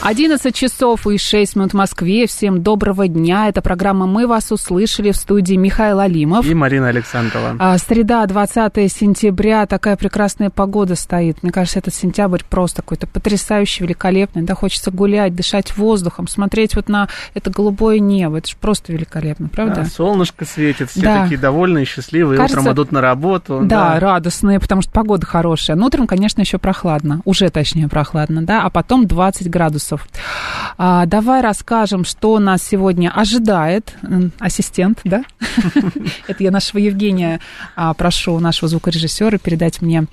11 часов и 6 минут в Москве. Всем доброго дня. Это программа «Мы вас услышали» в студии Михаил Алимов. И Марина Александрова. А, среда, 20 сентября. Такая прекрасная погода стоит. Мне кажется, этот сентябрь просто какой-то потрясающий, великолепный. Да, хочется гулять, дышать воздухом, смотреть вот на это голубое небо. Это же просто великолепно, правда? Да, солнышко светит, все Да. такие довольные, счастливые, Кажется, утром идут на работу. Да, радостные, потому что погода хорошая. Но утром, конечно, еще прохладно. Уже, точнее, прохладно, да. А потом 20 градусов. А, давай расскажем, что нас сегодня ожидает. Ассистент, да? Это я нашего Евгения а, прошу, нашего звукорежиссера, передать мне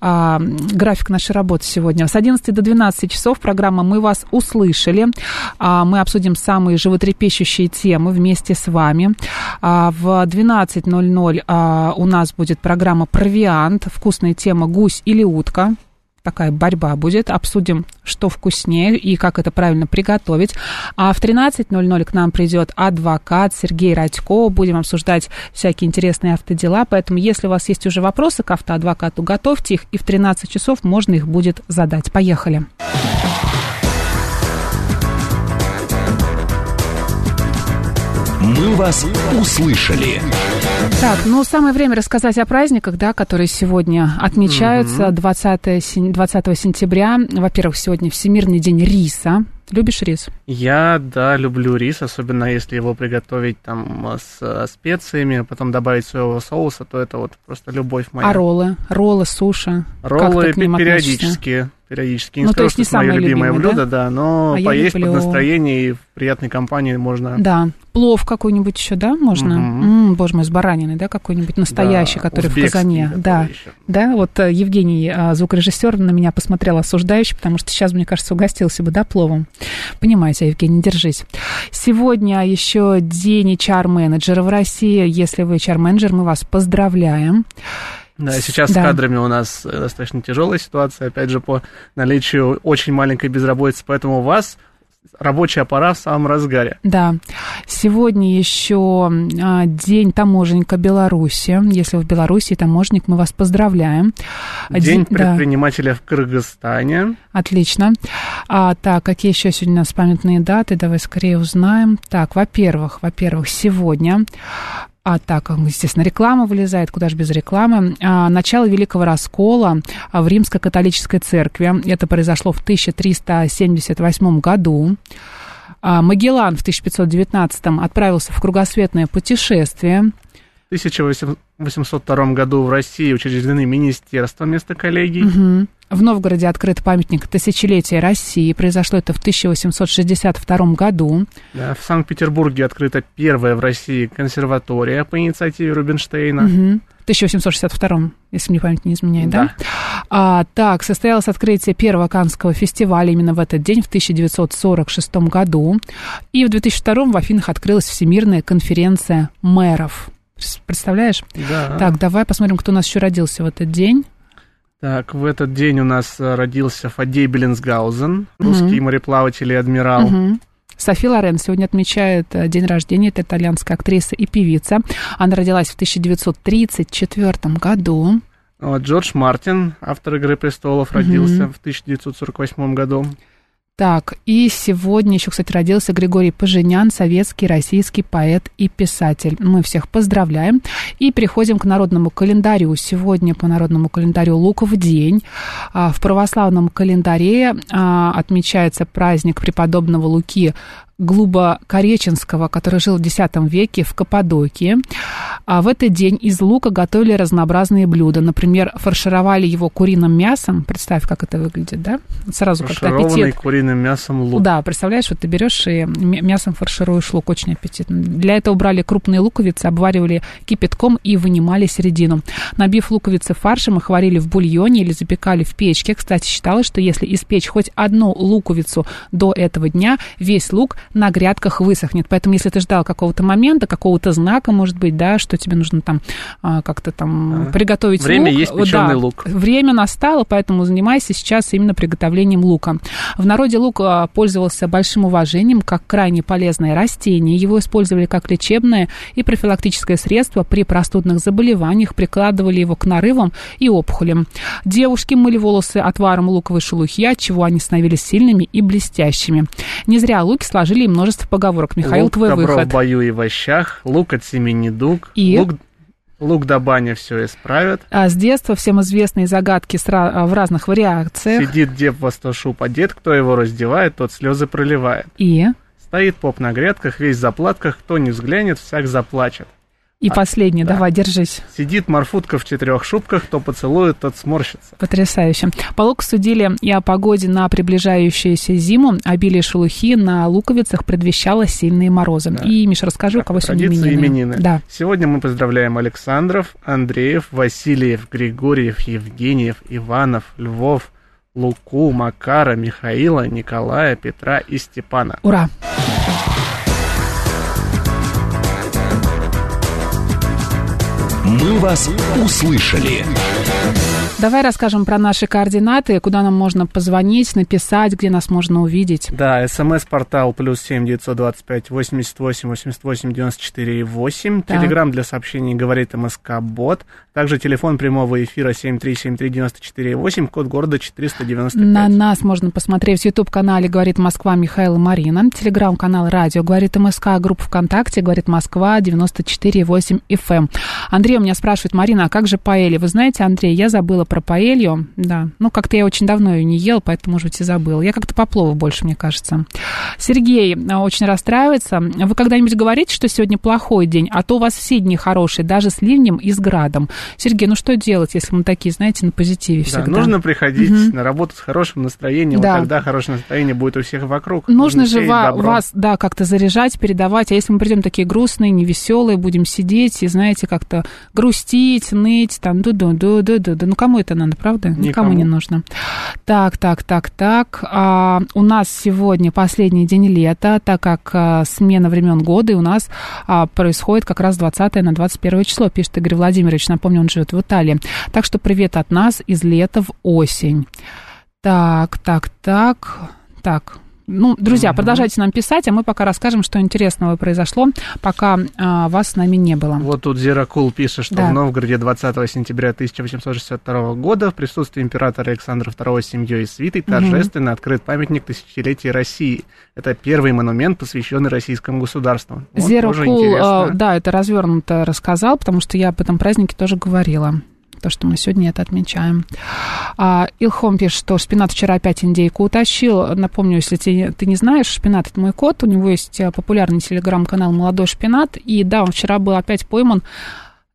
а, график нашей работы сегодня. С 11 до 12 часов программа «Мы вас услышали». А, Мы обсудим самые животрепещущие темы вместе с вами. В 12.00 а, у нас будет программа «Провиант». Вкусная тема «Гусь или утка». Такая борьба будет. Обсудим, что вкуснее и как это правильно приготовить. А в 13.00 к нам придет адвокат Сергей Радько. Будем обсуждать всякие интересные автодела. Поэтому, если у вас есть уже вопросы к автоадвокату, готовьте их. И в 13 часов можно их будет задать. Поехали. «Мы вас услышали». Так, ну, самое время рассказать о праздниках, да, которые сегодня отмечаются 20, сен- 20 сентября. Во-первых, сегодня Всемирный день риса. Любишь рис? Я, да, люблю рис, особенно если его приготовить там с э, специями, потом добавить соевого соуса, то это вот просто любовь моя. А роллы? Роллы, суши? Роллы периодически. Периодически. Не Ну, то скажу, есть что не это мое любимое любимое, блюдо, да, но А поесть люблю. под настроение и в приятной компании можно. Да. Плов какой-нибудь еще, да, можно? Мгм. М, боже мой, с бараниной, да, какой-нибудь настоящий, Да, который в казане. Да. еще. Да, вот э, Евгений, э, звукорежиссер, на меня посмотрел осуждающе, потому что сейчас, мне кажется, угостился бы, да, пловом. Понимаете, Евгений, держись. Сегодня еще день HR-менеджера в России. Если вы HR-менеджер, мы вас поздравляем. Да, сейчас Да. с кадрами у нас э, достаточно тяжелая ситуация, опять же, по наличию очень маленькой безработицы, поэтому у вас рабочая пора в самом разгаре. Да. Сегодня еще а, день таможенника Беларуси. Если вы в Беларуси таможенник, мы вас поздравляем. День Ди- да. предпринимателя в Кыргызстане. Отлично. А, так, какие еще сегодня у нас памятные даты? Давай скорее узнаем. Так, во-первых, во-первых, сегодня а так, естественно, реклама вылезает, куда же без рекламы. А, начало Великого Раскола а, в Римской католической церкви. Это произошло в 1378 году. А, Магеллан в 1519 отправился в кругосветное путешествие. В 1802 году в России учреждены министерства вместо коллегий. Мгм. В Новгороде открыт памятник тысячелетия России. Произошло это в 1862 году. Да, в Санкт-Петербурге открыта первая в России консерватория по инициативе Рубинштейна. В 1862, если мне память не изменяет, да? А, так, состоялось открытие первого Каннского фестиваля именно в этот день, в 1946 году. И в 2002 в Афинах открылась Всемирная конференция мэров. Представляешь? Да. Так, давай посмотрим, кто у нас еще родился в этот день. Так, в этот день у нас э, родился Фадей Беллинсгаузен, русский мореплаватель и адмирал. Мгм. Софи Лорен сегодня отмечает э, день рождения. Это итальянская актриса и певица. Она родилась в 1934 году. Джордж Мартин, автор «Игры престолов», родился в 1948 году. Так, и сегодня еще, кстати, родился Григорий Поженян, советский, российский поэт и писатель. Мы всех поздравляем. И переходим к народному календарю. Сегодня по народному календарю Луков день. А, В православном календаре а, отмечается праздник преподобного Луки Глубокореченского, который жил в X веке в Каппадокии. А в этот день из лука готовили разнообразные блюда. Например, фаршировали его куриным мясом. Представь, как это выглядит, да? Сразу как-то аппетит. куриным мясом лук. Да, представляешь, вот ты берешь и мясом фаршируешь лук, очень аппетитно. Для этого брали крупные луковицы, обваривали кипятком и вынимали середину. Набив луковицы фаршем, их варили в бульоне или запекали в печке. Кстати, считалось, что если испечь хоть одну луковицу до этого дня, весь лук на грядках высохнет. Поэтому, если ты ждал какого-то момента, какого-то знака, может быть, да, что тебе нужно там а, как-то там приготовить Время лук. есть печеный Да, лук. Время настало, поэтому занимайся сейчас именно приготовлением лука. В народе лук а, пользовался большим уважением как крайне полезное растение. Его использовали как лечебное и профилактическое средство при простудных заболеваниях, прикладывали его к нарывам и опухолям. Девушки мыли волосы отваром луковой шелухи, от чего они становились сильными и блестящими. Не зря луки сложили и множество поговорок. Михаил, лук твой добро выход. в бою и в ощах, лук от семени дуг, И? лук, лук да баня все исправят. А с детства всем известные загадки а, в разных вариациях. Сидит дев во сто шуб одет, кто его раздевает, тот слезы проливает. И... Стоит поп на грядках, весь в заплатках, кто не взглянет, всяк заплачет. И последний, давай, держись. Сидит морфутка в четырех шубках, кто поцелует, тот сморщится. Потрясающе. По луку судили и о погоде на приближающуюся зиму. Обилие шелухи на луковицах предвещало сильные морозы. И, Миша, расскажи, у кого сегодня именины. именины. Да. Сегодня мы поздравляем Александров, Андреев, Васильев, Григорьев, Евгеньев, Иванов, Львов, Луку, Макара, Михаила, Николая, Петра и Степана. Ура! «Мы вас услышали». Давай расскажем про наши координаты, куда нам можно позвонить, написать, где нас можно увидеть. Да, смс-портал плюс семь девятьсот двадцать пять восемьдесят восемь восемьдесят восемь девяносто четыре восемь. Телеграмм для сообщений говорит МСК Бот. Также телефон прямого эфира семь три семь три девяносто четыре восемь, код города четыреста девяносто На пять. нас можно посмотреть в YouTube-канале «Говорит Москва» Михаил и Марина, телеграм-канал «Радио», «Говорит МСК», группа ВКонтакте «Говорит Москва», 94,8 FM. Андрей у меня спрашивает, Марина, а как же паэлья? Вы знаете, Андрей, я забыла про паэлью, да, ну, как-то я очень давно ее не ел, поэтому, может быть, и забыла. Я как-то по плову больше, мне кажется. Сергей а, очень расстраивается. Вы когда-нибудь говорите, что сегодня плохой день, а то у вас все дни хорошие, даже с ливнем и с градом. Сергей, ну что делать, если мы такие, знаете, на позитиве Да, всегда? нужно приходить на работу с хорошим настроением, Да. вот тогда хорошее настроение будет у всех вокруг. Нужно же сеять ва- вас, да, как-то заряжать, передавать. А если мы придем такие грустные, невеселые, будем сидеть и, знаете, как-то грустить, ныть, там, ду ду ду ду ду ду Ну, кому это надо, правда? Никому, Никому. не нужно. Так, так, так, так. А, у нас сегодня последний день лета, так как а, смена времен года, и у нас а, происходит как раз 20 на 21 число, пишет Игорь Владимирович. Напомню, он живет в Италии. Так что привет от нас из лета в осень. Так, так, так, так. Ну, друзья, продолжайте нам писать, а мы пока расскажем, что интересного произошло, пока а, вас с нами не было. Вот тут Зеракул пишет, что Да. в Новгороде 20 сентября 1862 года в присутствии императора Александра II с семьей и свитой торжественно открыт памятник тысячелетия России. Это первый монумент, посвященный российскому государству. Вот интересно. а, да, это развернуто рассказал, потому что я об этом празднике тоже говорила. То, что мы сегодня это отмечаем. А, Илхом пишет, что Шпинат вчера опять индейку утащил. Напомню, если те- ты не знаешь, Шпинат это мой кот. У него есть а, популярный телеграм-канал «Молодой Шпинат». И да, он вчера был опять пойман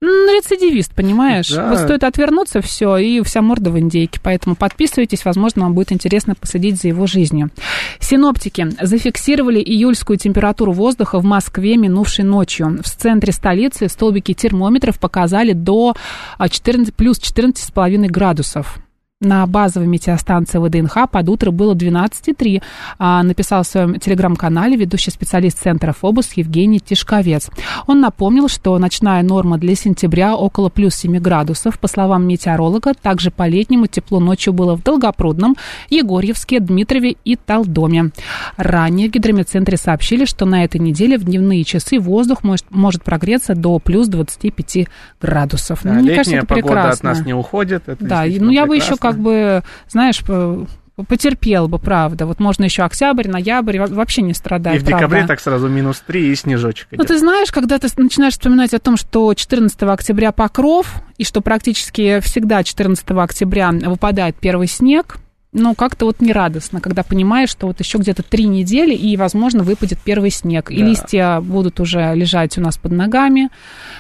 Рецидивист, понимаешь? Да. Вот стоит отвернуться, все, и вся морда в индейке. Поэтому подписывайтесь, возможно, вам будет интересно последить за его жизнью. Синоптики зафиксировали июльскую температуру воздуха в Москве минувшей ночью. В центре столицы столбики термометров показали до а, 14, плюс 14,5 градусов. На базовой метеостанции ВДНХ под утро было 12,3, а, написал в своем телеграм-канале ведущий специалист Центра Фобус Евгений Тишковец. Он напомнил, что ночная норма для сентября около плюс 7 градусов. По словам метеоролога, также по-летнему тепло ночью было в Долгопрудном, Егорьевске, Дмитрове и Талдоме. Ранее в гидрометцентре сообщили, что на этой неделе в дневные часы воздух может, может прогреться до плюс 25 градусов. Да, Ну, мне летняя кажется, это погода прекрасно. от нас не уходит. Да, ну я бы еще прекрасно. Как бы, знаешь, по- потерпел бы, правда. Вот можно еще октябрь, ноябрь, во- вообще не И страдать, в декабре правда. так сразу минус 3 и снежочек Ну, идет. ты знаешь, когда ты начинаешь вспоминать о том, что 14 октября покров, и что практически всегда 14 октября выпадает первый снег, ну, как-то вот нерадостно, когда понимаешь, что вот еще где-то три недели, и, возможно, выпадет первый снег. И Да. листья будут уже лежать у нас под ногами,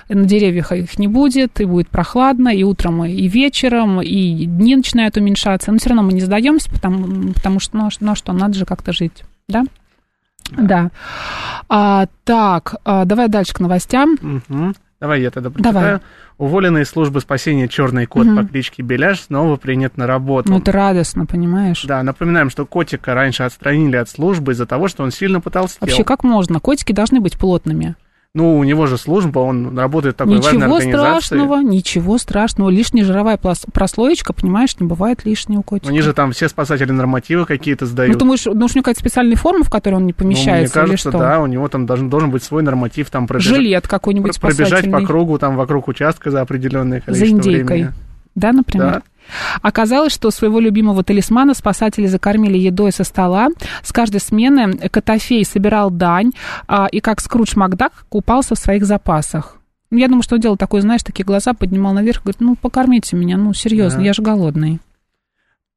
на деревьях их не будет, и будет прохладно, и утром, и вечером, и дни начинают уменьшаться. Но все равно мы не сдаемся, потому, потому что, ну, ну, что, надо же как-то жить, да? Да. А, так, а, давай дальше к новостям. Мгм. Давай я тогда Давай. прочитаю. Уволенный из службы спасения черный кот Мгм. по кличке Беляш снова принят на работу. Ну, это радостно, понимаешь? Да, напоминаем, что котика раньше отстранили от службы из-за того, что он сильно потолстел. Вообще, как можно? Котики должны быть плотными. Ну, у него же служба, он работает в такой важной Ничего организации. страшного, ничего страшного. Лишняя жировая прослоечка, понимаешь, не бывает лишней у котика. Они же там все спасатели нормативы какие-то сдают. Ну, думаешь, думаешь, у него какая-то специальная форма, в которой он не Ну, мне помещается, кажется, или что? да, у него там должен, должен быть свой норматив, там пробежать, Жилет какой-нибудь пробежать по кругу, там вокруг участка за определенное За количество индейкой. времени. Да, например? Да. Оказалось, что своего любимого талисмана спасатели закормили едой со стола. С каждой смены Котофей собирал дань, а, и как Скрудж Макдак купался в своих запасах. Ну, Я думаю, что он делал такой, знаешь, такие глаза поднимал наверх, говорит, ну, покормите меня, ну, серьезно, Да. я же голодный.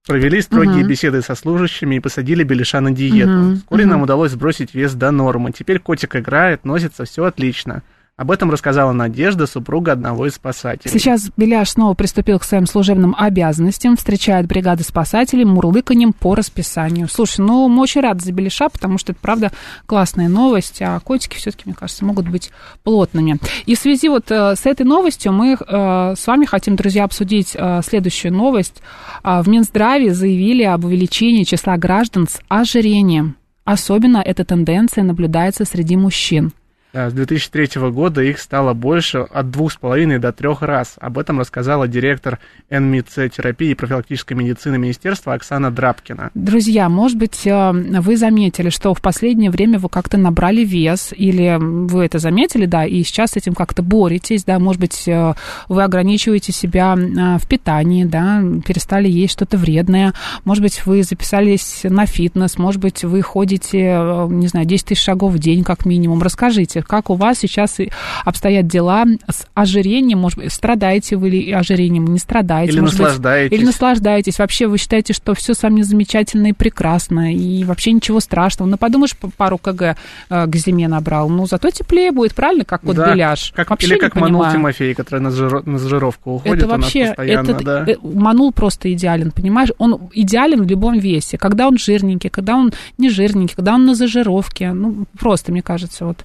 Провели строгие Мгм. беседы со служащими и посадили Белиша на диету. Мгм, Вскоре мгм. нам удалось сбросить вес до нормы. Теперь котик играет, носится, все отлично. Об этом рассказала Надежда, супруга одного из спасателей. Сейчас Беляш снова приступил к своим служебным обязанностям, встречает бригады спасателей мурлыканьем по расписанию. Слушай, ну мы очень рады за Беляша, потому что это, правда, классная новость, а котики все-таки, мне кажется, могут быть плотными. И в связи вот э, с этой новостью мы э, с вами хотим, друзья, обсудить э, следующую новость. А, В Минздраве заявили об увеличении числа граждан с ожирением. Особенно эта тенденция наблюдается среди мужчин. Да, с 2003 года их стало больше от двух с половиной до трех раз. Об этом рассказала директор НМИЦ-терапии и профилактической медицины Министерства Оксана Драбкина. Друзья, может быть, э, вы заметили, что в последнее время вы как-то набрали вес, или вы это заметили, да, и сейчас с этим как-то боретесь, да, может быть, э, вы ограничиваете себя э, в питании, да, перестали есть что-то вредное, может быть, вы записались на фитнес, может быть, вы ходите, э, не знаю, 10 тысяч шагов в день как минимум. Расскажите, как у вас сейчас обстоят дела с ожирением, может быть, страдаете вы ли ожирением, не страдаете? Или может быть, наслаждаетесь. или наслаждаетесь. Вообще вы считаете, что все самое замечательно и прекрасно, и вообще ничего страшного. Ну, подумаешь, пару кг э, к зиме набрал. Ну, зато теплее будет, правильно, как вот Да, беляш? Как, Вообще или как Манул понимаю. Тимофей, который на, жиро- на жировку уходит Это вообще, постоянно, этот, да. э, Манул просто идеален, понимаешь? Он идеален в любом весе. Когда он жирненький, когда он не жирненький, когда он на зажировке. Ну, просто, мне кажется, вот.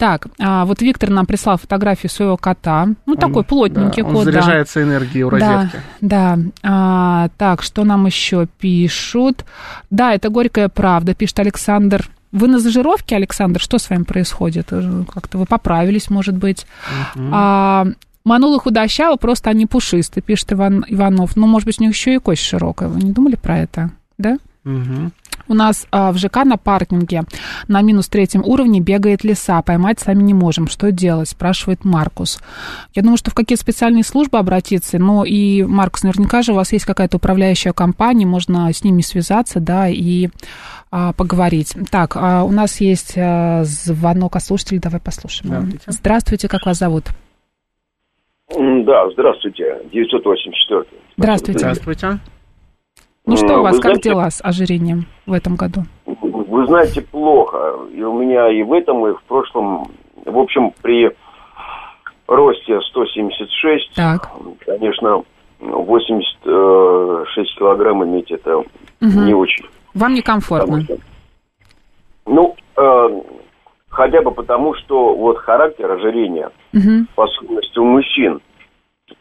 Так, а, вот Виктор нам прислал фотографию своего кота. Ну, такой плотненький Да, он кот, да. заряжается энергией у розетки. Да, да. А, так, что нам еще пишут? Да, это горькая правда, пишет Александр. Вы на зажировке, Александр? Что с вами происходит? Э, Как-то вы поправились, может быть? А, Манулы худощавы, просто они пушистые, пишет Иван Иванов. Ну, может быть, у них еще и кость широкая. Вы не думали про это? Да? Мгм. У нас а, в ЖК на паркинге на минус третьем уровне бегает лиса. Поймать сами не можем. Что делать? Спрашивает Маркус. Я думаю, что в какие специальные службы обратиться. Но и, Маркус, наверняка же у вас есть какая-то управляющая компания. Можно с ними связаться, да, и а, поговорить. Так, а, у нас есть а, звонок от слушателей. Давай послушаем. Здравствуйте. Здравствуйте, как вас зовут? Да, здравствуйте, 984. Здравствуйте. Здравствуйте. Ну что у вас, вы как знаете- дела с ожирением в этом году? Вы знаете, плохо. И у меня и в этом, и в прошлом, в общем, при росте 176, Так. конечно, 86 килограмм иметь это Мгм. не очень. Вам некомфортно? Что- Ну, э, хотя бы потому, что вот характер ожирения, Мгм. по сущности, у мужчин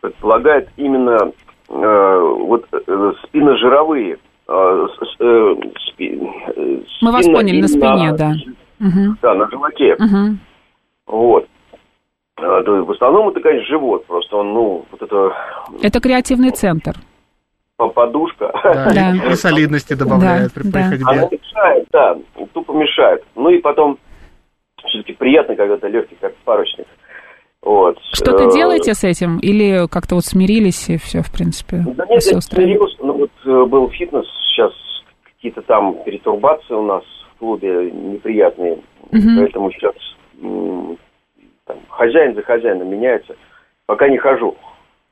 предполагает именно вот э, спинножировые. э, с- э, спи- Мы вас спина поняли, на спине, да. Мгм. Да, на животе. Мгм. Вот. То есть В основном это, конечно, живот. Просто он, ну, вот это Это креативный центр. по- подушка. Да, Да. И, солидности добавляет Да, при, да. ходьбе. Она мешает, да, тупо мешает. Ну и потом все-таки приятно, когда ты легкий, как парусник. Вот. Что-то Э, делаете с этим? Или как-то вот смирились и все, в принципе, Да нет, все я смирился. Ну вот э, был фитнес, сейчас какие-то там перетурбации у нас в клубе неприятные. Мгм. Поэтому сейчас там, хозяин за хозяином меняется. Пока не хожу.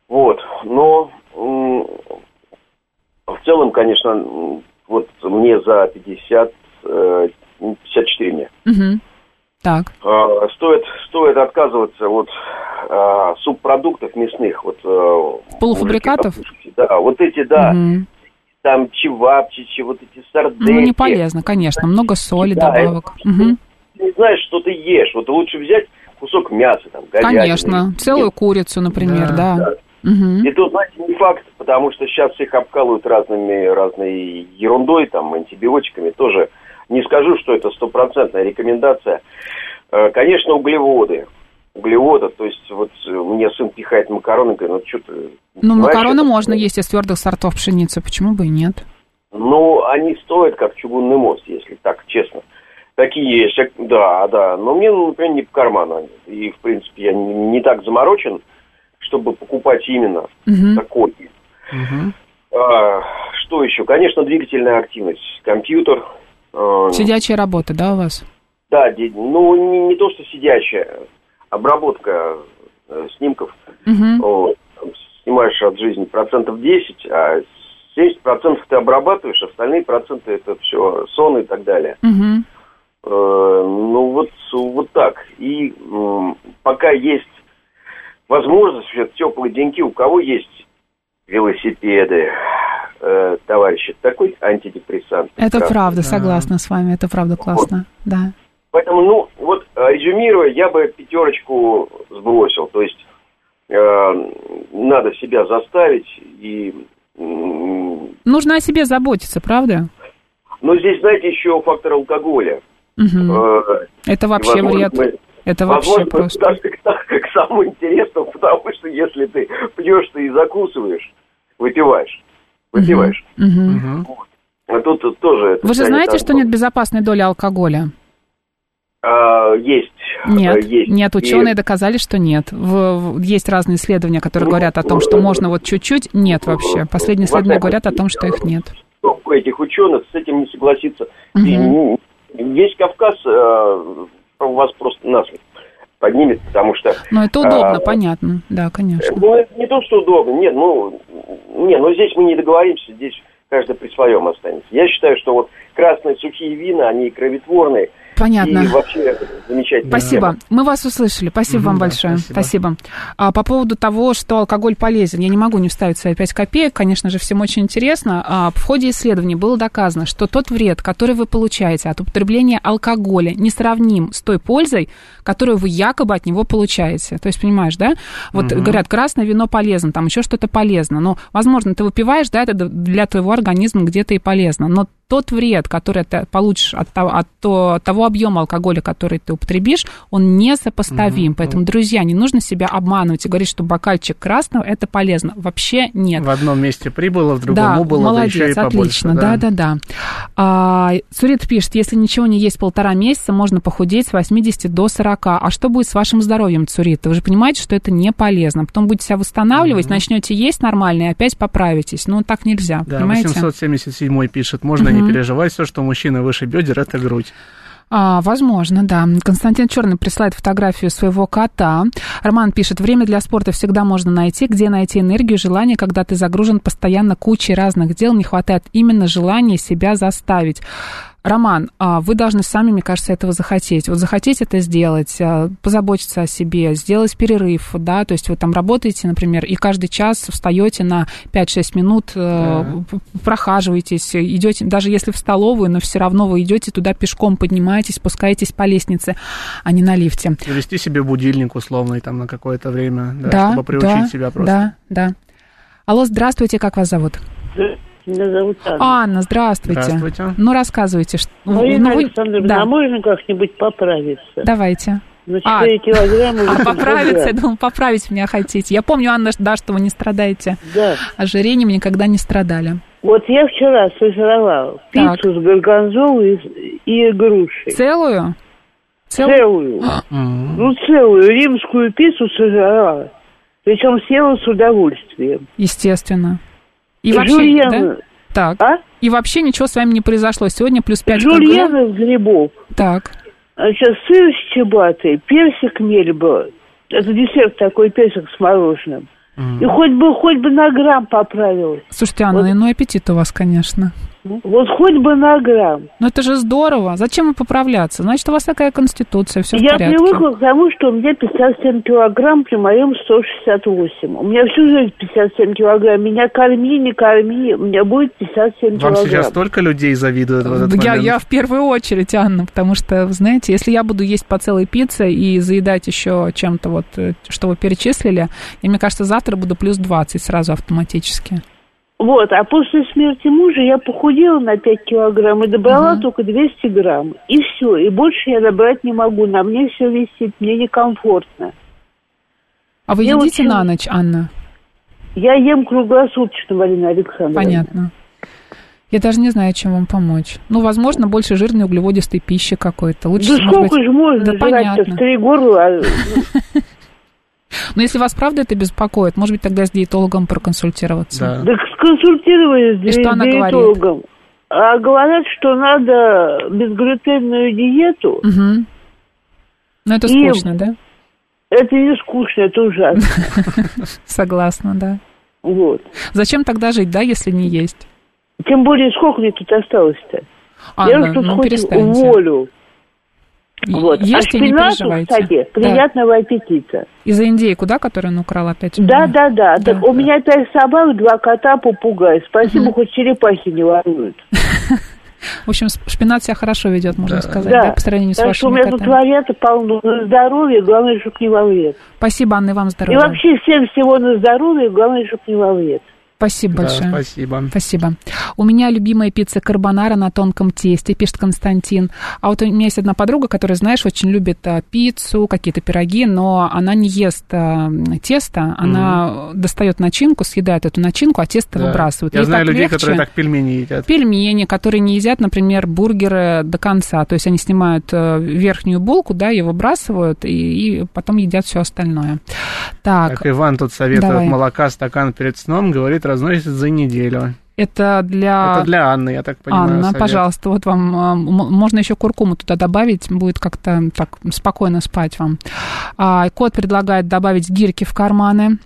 Вот. Но в целом, конечно, вот мне за 50, э, 54 мне. Мгм. Так. А, Стоит, стоит отказываться от а, субпродуктов мясных. Вот, э, Полуфабрикатов? мужики, Да, вот эти, да. Мгм. Там чевапчичи, вот эти сардельки. Ну, не полезно, конечно. Много соли, Да, добавок. это-. Ты не знаешь, что ты ешь. Вот лучше взять кусок мяса, там, говядины. Конечно. Целую курицу, например, Да. да. Мгм. И тут, знаете, не факт, потому что сейчас всех обкалывают разными, разной ерундой, там, антибиотиками. Тоже не скажу, что это стопроцентная рекомендация. Э, Конечно, углеводы. Углеводы, то есть вот э, мне сын пихает макароны, говорит, ну что ты... Ну, макароны это- можно есть из твердых сортов пшеницы, почему бы и нет? Ну, они стоят как чугунный мост, если так честно. Такие есть, э, да, да. Но мне, ну, например, не по карману они. И, в принципе, я не, не так заморочен, чтобы покупать именно Мгм. такой. Мгм. А, что еще? Конечно, двигательная активность. Компьютер. Э, Сидячая работа, да, у вас? Да, ну, не, не то, что сидящая. Обработка э, снимков. Вот. Там Снимаешь от жизни процентов 10, а 70 процентов ты обрабатываешь, остальные проценты это все сон и так далее. Мгм. Э, ну, вот, вот так. И м, пока есть возможность, вот теплые деньки, у кого есть велосипеды, э, товарищи, такой антидепрессант. Это прекрасный. правда, согласна с вами, это правда классно, да. Поэтому, ну, вот, э, резюмируя, я бы пятерочку сбросил. То есть, э, надо себя заставить и... Нужно о себе заботиться, правда? Но здесь, знаете, еще фактор алкоголя. Мгм. Э, Это вообще возможно, вред. мы- Это вообще Возможно, просто... даже к, к самому интересному, потому что если ты пьешь, ты и закусываешь, выпиваешь. Выпиваешь. Мгм. Мгм. А тут, тут тоже... это Вы же знаете, что нет безопасной доли алкоголя? А, есть. Нет, э, есть. нет, И- ученые доказали, что нет. В- в- есть разные исследования, которые Ну, говорят о том, что можно вот чуть-чуть. Нет вообще. Последние исследования говорят о том, что их нет. Кто этих ученых с этим не согласится. Мгм. И, ну, весь Кавказ э, вас просто насмех поднимет, потому что... Но это удобно, а, понятно. Да, конечно. Ну, это не то, что удобно. Нет, ну, не, ну здесь мы не договоримся, здесь каждый при своем останется. Я считаю, что вот красные сухие вина, они кровотворные. Понятно. И вообще замечательно. Спасибо. Мы вас услышали. Спасибо вам Мгм, да, большое. спасибо. А, по поводу того, что алкоголь полезен, я не могу не вставить свои 5 копеек. Конечно же, всем очень интересно. А, в ходе исследований было доказано, что тот вред, который вы получаете от употребления алкоголя, несравним с той пользой, которую вы якобы от него получаете. То есть, понимаешь, да? Вот говорят, красное вино полезно, там еще что-то полезно. Но, возможно, ты выпиваешь, да, это для твоего организма где-то и полезно. Но тот вред, который ты получишь от того, от то- того объема алкоголя, который ты употребишь, он несопоставим. Поэтому, друзья, не нужно себя обманывать и говорить, что бокальчик красного это полезно. Вообще нет. В одном месте прибыло, в другом Да, убыло, молодец, да еще и побольше. отлично, да, да, да. А, Сурит пишет, если ничего не есть полтора месяца, можно похудеть с 80 до 40. А что будет с вашим здоровьем, Цурит? Вы же понимаете, что это не полезно. Потом будете себя восстанавливать, начнете есть нормально и опять поправитесь. Ну, так нельзя, Да, понимаете? 877 пишет, можно не переживать, все, что у мужчины выше бедер, это грудь. А, возможно, да. Константин Черный присылает фотографию своего кота. Роман пишет, время для спорта всегда можно найти. Где найти энергию, желание, когда ты загружен постоянно кучей разных дел, не хватает именно желания себя заставить. Роман, а, вы должны сами, мне кажется, этого захотеть. Вот захотеть это сделать, а, позаботиться о себе, сделать перерыв, да, то есть вы там работаете, например, и каждый час встаете на 5-6 минут, э, п- прохаживаетесь, идете, даже если в столовую, но все равно вы идете туда пешком, поднимаетесь, спускаетесь по лестнице, а не на лифте. Завести себе будильник условный там на какое-то время, да, Да, чтобы приучить да, себя просто. да, да. Алло, здравствуйте, как вас зовут? Меня зовут Анна. Анна, здравствуйте. Здравствуйте. Ну, рассказывайте. Что... Марина ну, вы- Александровна, да, а можно как-нибудь поправиться? давайте. На А, 4 килограмма... А 800 поправиться, я грамм. думаю, поправить меня хотите. Я помню, Анна, да, что вы не страдаете Да. ожирением, никогда не страдали. Вот я вчера сожрала Так. пиццу с горгонзолой и, и грушей. Целую? Цел- Целую. Мгм. Ну, целую римскую пиццу сожрала. Причем съела с удовольствием. Естественно. И вообще, Жульен, да? Так. а? И вообще ничего с вами не произошло. Сегодня плюс 5 кг. Жульен из грибов. Так. Значит, сыр с чебатой, персик мельба. Это десерт такой, персик с мороженым. И хоть бы, хоть бы на грамм поправилась. Слушайте, Анна, Вот. ну и аппетит у вас, конечно. Вот хоть бы на грамм. Ну это же здорово. Зачем вы поправляться? Значит, у вас такая конституция, все в Я порядке. привыкла к тому, что у меня 57 килограмм при моем 168. У меня всю жизнь 57 килограмм. Меня корми, не корми, у меня будет 57 Вам килограмм. сейчас столько людей завидуют в этот я, момент. я в первую очередь, Анна, потому что, знаете, если я буду есть по целой пицце и заедать еще чем-то, вот, э, что вы перечислили, я, мне кажется, завтра буду плюс 20 сразу автоматически. Вот, а после смерти мужа я похудела на 5 килограмм и добрала только 200 грамм. И все, и больше я добрать не могу. На мне все висит, мне некомфортно. А вы Я едите очень- на ночь, Анна? Я ем круглосуточно, Марина Александровна. Понятно. Я даже не знаю, чем вам помочь. Ну, возможно, больше жирной углеводистой пищи какой-то. Лучше, Да сколько быть- же можно Да жрать-то понятно. в три горла? Но если вас правда это беспокоит, может быть, тогда с диетологом проконсультироваться. Да. Да сконсультировались И с что она говорит? диетологом. А говорят, что надо безглютенную диету. Мгм. Ну, это И- скучно, да? Это не скучно, это ужасно. Согласна, да. Вот. Зачем тогда жить, да, если не есть? Тем более, сколько мне тут осталось-то? Анна, я же тут ну хоть уволю. Вот. Ешьте, а не шпинату, переживайте. кстати, Да. приятного аппетита. И за индейку, да, которую он украл опять? Да, да, да. Да. Так у меня пять собак, два кота, попугай. Спасибо, хоть черепахи не воруют. В общем, шпинат себя хорошо ведет, можно Да. сказать, да, по сравнению с так что у вашими меня тут котами. полно. На здоровье, главное, чтобы не во вред. Спасибо, Анна, и вам И здоровья. вообще всем всего на здоровье, главное, чтобы не во вред. Спасибо Да, большое. спасибо. Спасибо. У меня любимая пицца карбонара на тонком тесте, пишет Константин. А вот у меня есть одна подруга, которая, знаешь, очень любит а, пиццу, какие-то пироги, но она не ест а, тесто, она достает начинку, съедает эту начинку, а тесто Да. выбрасывает. Я Ей знаю людей, легче. которые так пельмени едят. Пельмени, которые не едят, например, бургеры до конца. То есть они снимают э, верхнюю булку, да, ее выбрасывают и, и потом едят все остальное. Так, Так, Иван тут советует Давай. молока стакан перед сном, говорит, разносит за неделю. это для... Это для Анны, я так понимаю. Анна, совет. пожалуйста, вот вам а, можно еще куркуму туда добавить, будет как-то так спокойно спать вам. А, кот предлагает добавить гирьки в карманы.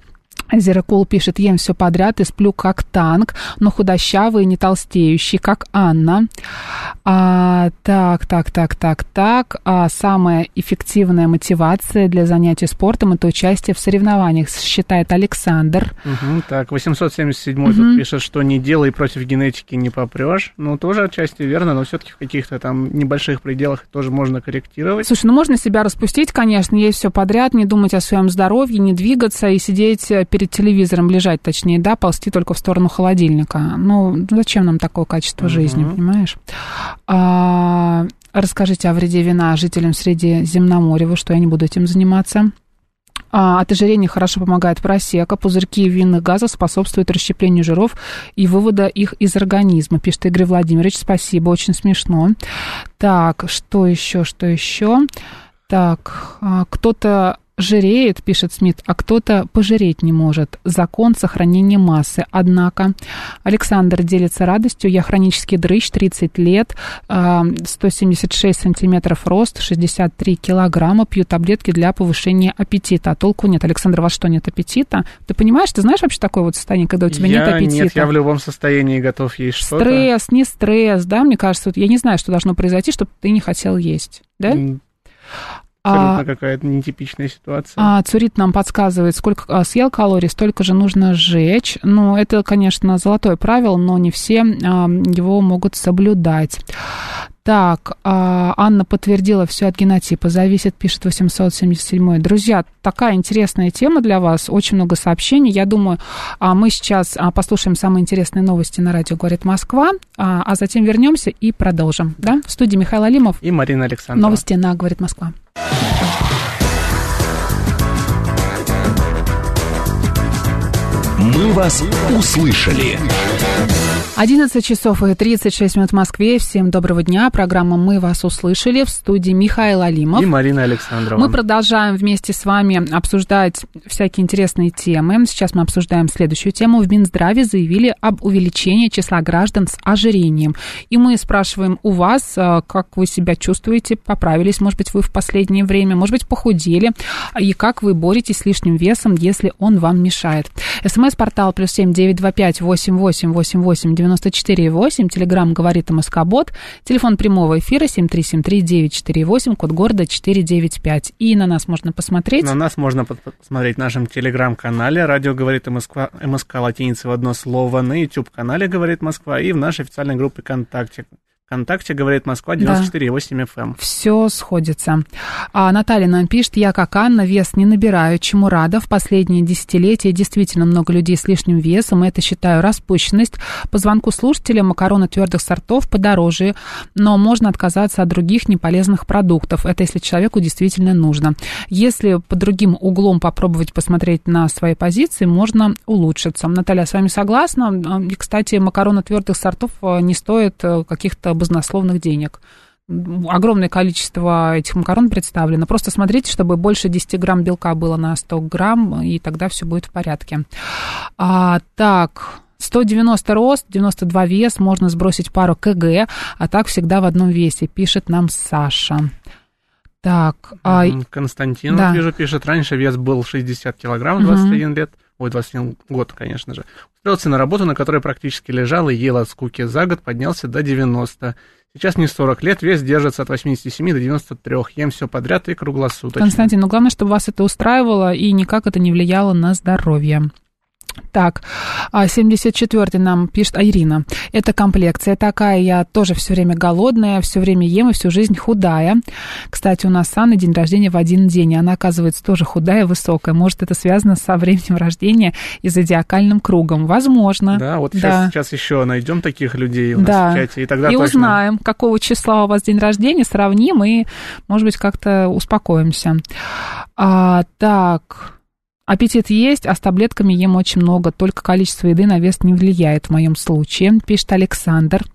Зеракул пишет, ем все подряд и сплю как танк, но худощавый и не толстеющий, как Анна. А, так, так, так, так, так. А, самая эффективная мотивация для занятий спортом – это участие в соревнованиях, считает Александр. Мгм, так, 877 тут пишет, что не делай против генетики не попрешь. Ну, тоже отчасти верно, но все-таки в каких-то там небольших пределах тоже можно корректировать. Слушай, ну можно себя распустить, конечно, есть все подряд, не думать о своем здоровье, не двигаться и сидеть э, перед телевизором, лежать точнее, да, ползти только в сторону холодильника. Ну, зачем нам такое качество жизни, понимаешь? А, расскажите о вреде вина жителям Средиземноморья, вы что, я не буду этим заниматься? А, от ожирения хорошо помогает просека. Пузырьки винных газов способствуют расщеплению жиров и вывода их из организма, пишет Игорь Владимирович. Спасибо, очень смешно. Так, что еще, что еще? Так, а, кто-то жиреет, пишет Смит, а кто-то пожиреть не может. Закон сохранения массы. Однако Александр делится радостью. Я хронический дрыщ, 30 лет, а, 176 сантиметров рост, 63 килограмма, пью таблетки для повышения аппетита. А толку нет. Александр, у вас что, нет аппетита? Ты понимаешь, ты знаешь вообще такое вот состояние, когда у тебя я, нет аппетита? Нет, я в любом состоянии готов есть что-то. Стресс, не стресс, да, мне кажется, вот я не знаю, что должно произойти, чтобы ты не хотел есть, да? М, А, Абсолютно какая-то нетипичная ситуация. а, Цурит нам подсказывает, сколько а, съел калорий, столько же нужно сжечь. Ну, это, конечно, золотое правило, но не все а, его могут соблюдать. Так, а, Анна подтвердила все от генотипа. Зависит, пишет 877. Друзья, такая интересная тема для вас. Очень много сообщений. Я думаю, а, мы сейчас а, послушаем самые интересные новости на радио «Говорит Москва», а, а затем вернемся и продолжим. Да? В студии Михаил Алимов. И Марина Александрова. Новости на «Говорит Москва». «Мы вас услышали». 11 часов и 36 минут в Москве. Всем доброго дня. Программа «Мы вас услышали» в студии Михаил Алимов. И Марина Александрова. Мы продолжаем вместе с вами обсуждать всякие интересные темы. Сейчас мы обсуждаем следующую тему. В Минздраве заявили об увеличении числа граждан с ожирением. И мы спрашиваем у вас, э, как вы себя чувствуете, поправились, может быть, вы в последнее время, может быть, похудели, и как вы боретесь с лишним весом, если он вам мешает. СМС-портал плюс семь девять два пять восемь восемь восемь восемь 94,8, телеграмм говорит МСК-бот, телефон прямого эфира 7373948, код города 495. И на нас можно посмотреть. На нас можно посмотреть в нашем телеграм-канале «Радио говорит МСК», МСК латиница в одно слово, на YouTube-канале «Говорит Москва» и в нашей официальной группе ВКонтакте. ВКонтакте говорит Москва 94,8 да. FM. Все сходится. А Наталья нам пишет, я как Анна вес не набираю, чему рада. В последние десятилетия действительно много людей с лишним весом, и это считаю распущенность. По звонку слушателя макароны твердых сортов подороже, но можно отказаться от других неполезных продуктов. Это если человеку действительно нужно. Если по другим углом попробовать посмотреть на свои позиции, можно улучшиться. Наталья, с вами согласна. И, кстати, макароны твердых сортов э, не стоят э, каких-то баснословных денег. Огромное количество этих макарон представлено. Просто смотрите, чтобы больше 10 грамм белка было на 100 грамм, и тогда все будет в порядке. А, так, 190 рост, 92 вес, можно сбросить пару кг, а так всегда в одном весе, пишет нам Саша. Так, а... Константин, да. вижу, пишет, раньше вес был 60 килограмм, 21 угу. лет, ой, 21 год, конечно же. Устроился на работу, на которой практически лежал и ел от скуки. За год поднялся до 90. Сейчас мне 40 лет, вес держится от 87 до 93. Ем все подряд и круглосуточно. Константин, ну главное, чтобы вас это устраивало и никак это не влияло на здоровье. Так, 74-й а, нам пишет а, Ирина. Это комплекция такая, я тоже все время голодная, все время ем и всю жизнь худая. Кстати, у нас с Анной день рождения в один день, и она, оказывается, тоже худая, высокая. Может, это связано со временем рождения и зодиакальным кругом? Возможно. Да, вот сейчас, да. сейчас еще найдем таких людей у нас да. в чате, и тогда И точно... узнаем, какого числа у вас день рождения, сравним и, может быть, как-то успокоимся. А, так... Аппетит есть, а с таблетками ем очень много, только количество еды на вес не влияет в моем случае, пишет Александр.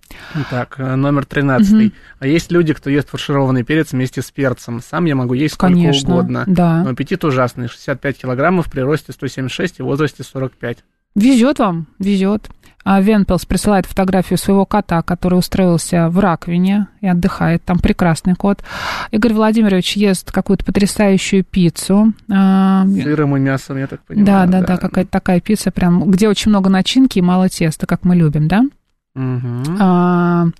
Так, э, номер 13. Угу. А есть люди, кто ест фаршированный перец вместе с перцем. Сам я могу есть сколько Конечно, угодно. Да. Но аппетит ужасный. 65 килограммов при росте 176 и возрасте 45. Везет вам, везет. А Венпелс присылает фотографию своего кота, который устроился в раковине и отдыхает. Там прекрасный кот. Игорь Владимирович ест какую-то потрясающую пиццу. А, Сыром и мясом, я так понимаю. Да, да, да, да какая-то такая пицца, прям, где очень много начинки и мало теста, как мы любим, да? Угу. А, а,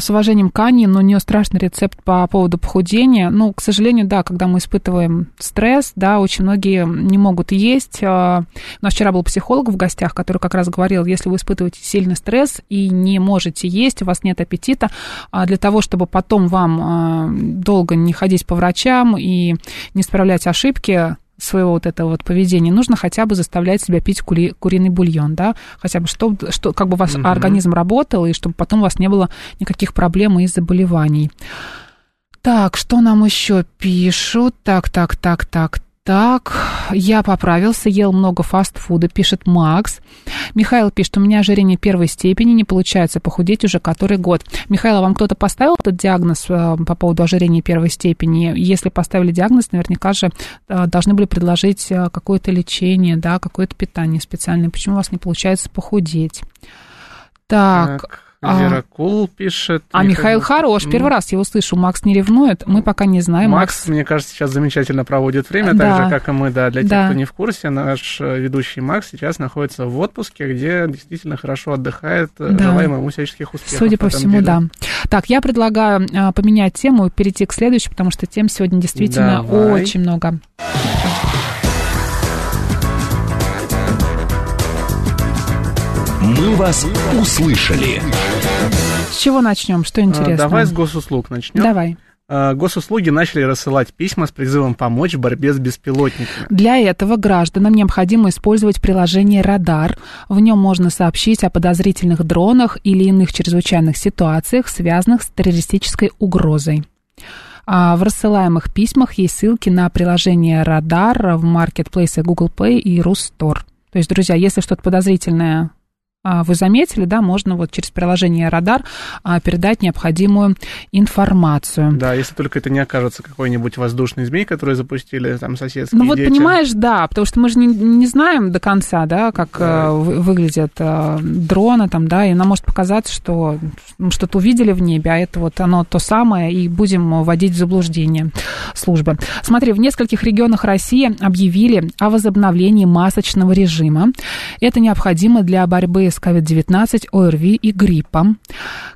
с уважением к Ане, но у нее страшный рецепт по поводу похудения. Ну, к сожалению, да, когда мы испытываем стресс, да, очень многие не могут есть. А, у нас вчера был психолог в гостях, который как раз говорил, если вы испытываете сильный стресс и не можете есть, у вас нет аппетита, а для того, чтобы потом вам долго не ходить по врачам и не справлять ошибки, своего вот этого вот поведения, нужно хотя бы заставлять себя пить кури, куриный бульон, да, хотя бы, чтобы, что, как бы у вас угу. организм работал, и чтобы потом у вас не было никаких проблем и заболеваний. Так, что нам еще пишут? Так, так, так, так, так, я поправился, ел много фастфуда, пишет Макс. Михаил пишет, у меня ожирение первой степени, не получается похудеть уже который год. Михаил, а вам кто-то поставил этот диагноз э, по поводу ожирения первой степени? Если поставили диагноз, наверняка же э, должны были предложить э, какое-то лечение, да, какое-то питание специальное. Почему у вас не получается похудеть? Так, так. Веракул а, пишет. А Михаил хорош, первый раз его слышу. Макс не ревнует, мы пока не знаем. Макс, Макс... мне кажется, сейчас замечательно проводит время, да. так же, как и мы, да. Для тех, да. кто не в курсе, наш э, ведущий Макс сейчас находится в отпуске, где действительно хорошо отдыхает. Э, да. Желаем ему всяческих успехов. Судя по всему, деле. да. Так, я предлагаю а, поменять тему и перейти к следующей, потому что тем сегодня действительно Давай. очень много. Мы вас услышали. С чего начнем? Что интересно? Давай с госуслуг начнем. Давай. А, госуслуги начали рассылать письма с призывом помочь в борьбе с беспилотниками. Для этого гражданам необходимо использовать приложение «Радар». В нем можно сообщить о подозрительных дронах или иных чрезвычайных ситуациях, связанных с террористической угрозой. А в рассылаемых письмах есть ссылки на приложение «Радар» в маркетплейсе Google Play и Рустор. То есть, друзья, если что-то подозрительное а, вы заметили, да, можно вот через приложение «Радар» а, передать необходимую информацию. Да, если только это не окажется какой-нибудь воздушный змей, который запустили там соседские Ну вот дети. понимаешь, да, потому что мы же не, не знаем до конца, да, как да. Вы, выглядят э, дроны там, да, и нам может показаться, что мы что-то увидели в небе, а это вот оно то самое, и будем вводить в заблуждение службы. Смотри, в нескольких регионах России объявили о возобновлении масочного режима. Это необходимо для борьбы с COVID-19, ОРВИ и гриппом.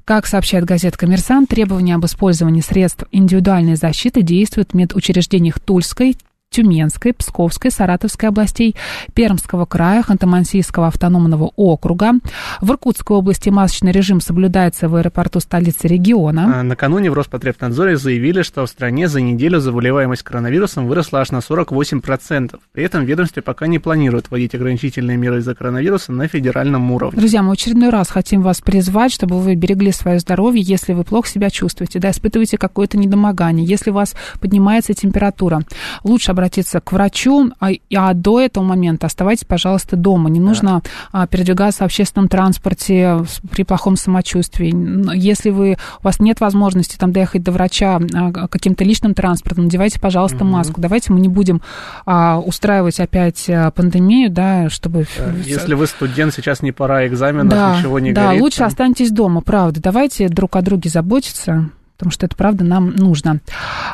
Как сообщает газета «Коммерсант», требования об использовании средств индивидуальной защиты действуют в медучреждениях Тульской, Тюменской, Псковской, Саратовской областей, Пермского края, Ханты-Мансийского автономного округа. В Иркутской области масочный режим соблюдается в аэропорту столицы региона. А, накануне в Роспотребнадзоре заявили, что в стране за неделю заболеваемость коронавирусом выросла аж на 48%. При этом ведомстве пока не планирует вводить ограничительные меры из-за коронавируса на федеральном уровне. Друзья, мы очередной раз хотим вас призвать, чтобы вы берегли свое здоровье, если вы плохо себя чувствуете, да, испытываете какое-то недомогание, если у вас поднимается температура. Лучше обратиться к врачу, а, а до этого момента оставайтесь, пожалуйста, дома. Не нужно да. передвигаться в общественном транспорте при плохом самочувствии. Если вы, у вас нет возможности там доехать до врача а, каким-то личным транспортом, надевайте, пожалуйста, угу. маску. Давайте мы не будем а, устраивать опять а, пандемию, да, чтобы... Да. Если вы студент, сейчас не пора экзаменов, да, ничего не да, горит. Да, лучше там. останьтесь дома, правда. Давайте друг о друге заботиться потому что это правда нам нужно.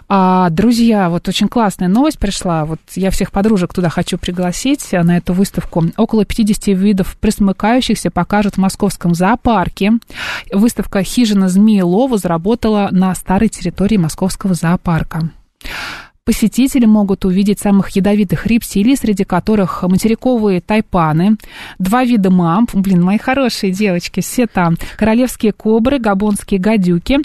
А, друзья, вот очень классная новость пришла. Вот я всех подружек туда хочу пригласить на эту выставку. Около 50 видов присмыкающихся покажут в московском зоопарке. Выставка «Хижина Змеелова» заработала на старой территории московского зоопарка. Посетители могут увидеть самых ядовитых рептилий, среди которых материковые тайпаны, два вида мамп, блин, мои хорошие девочки, все там, королевские кобры, габонские гадюки,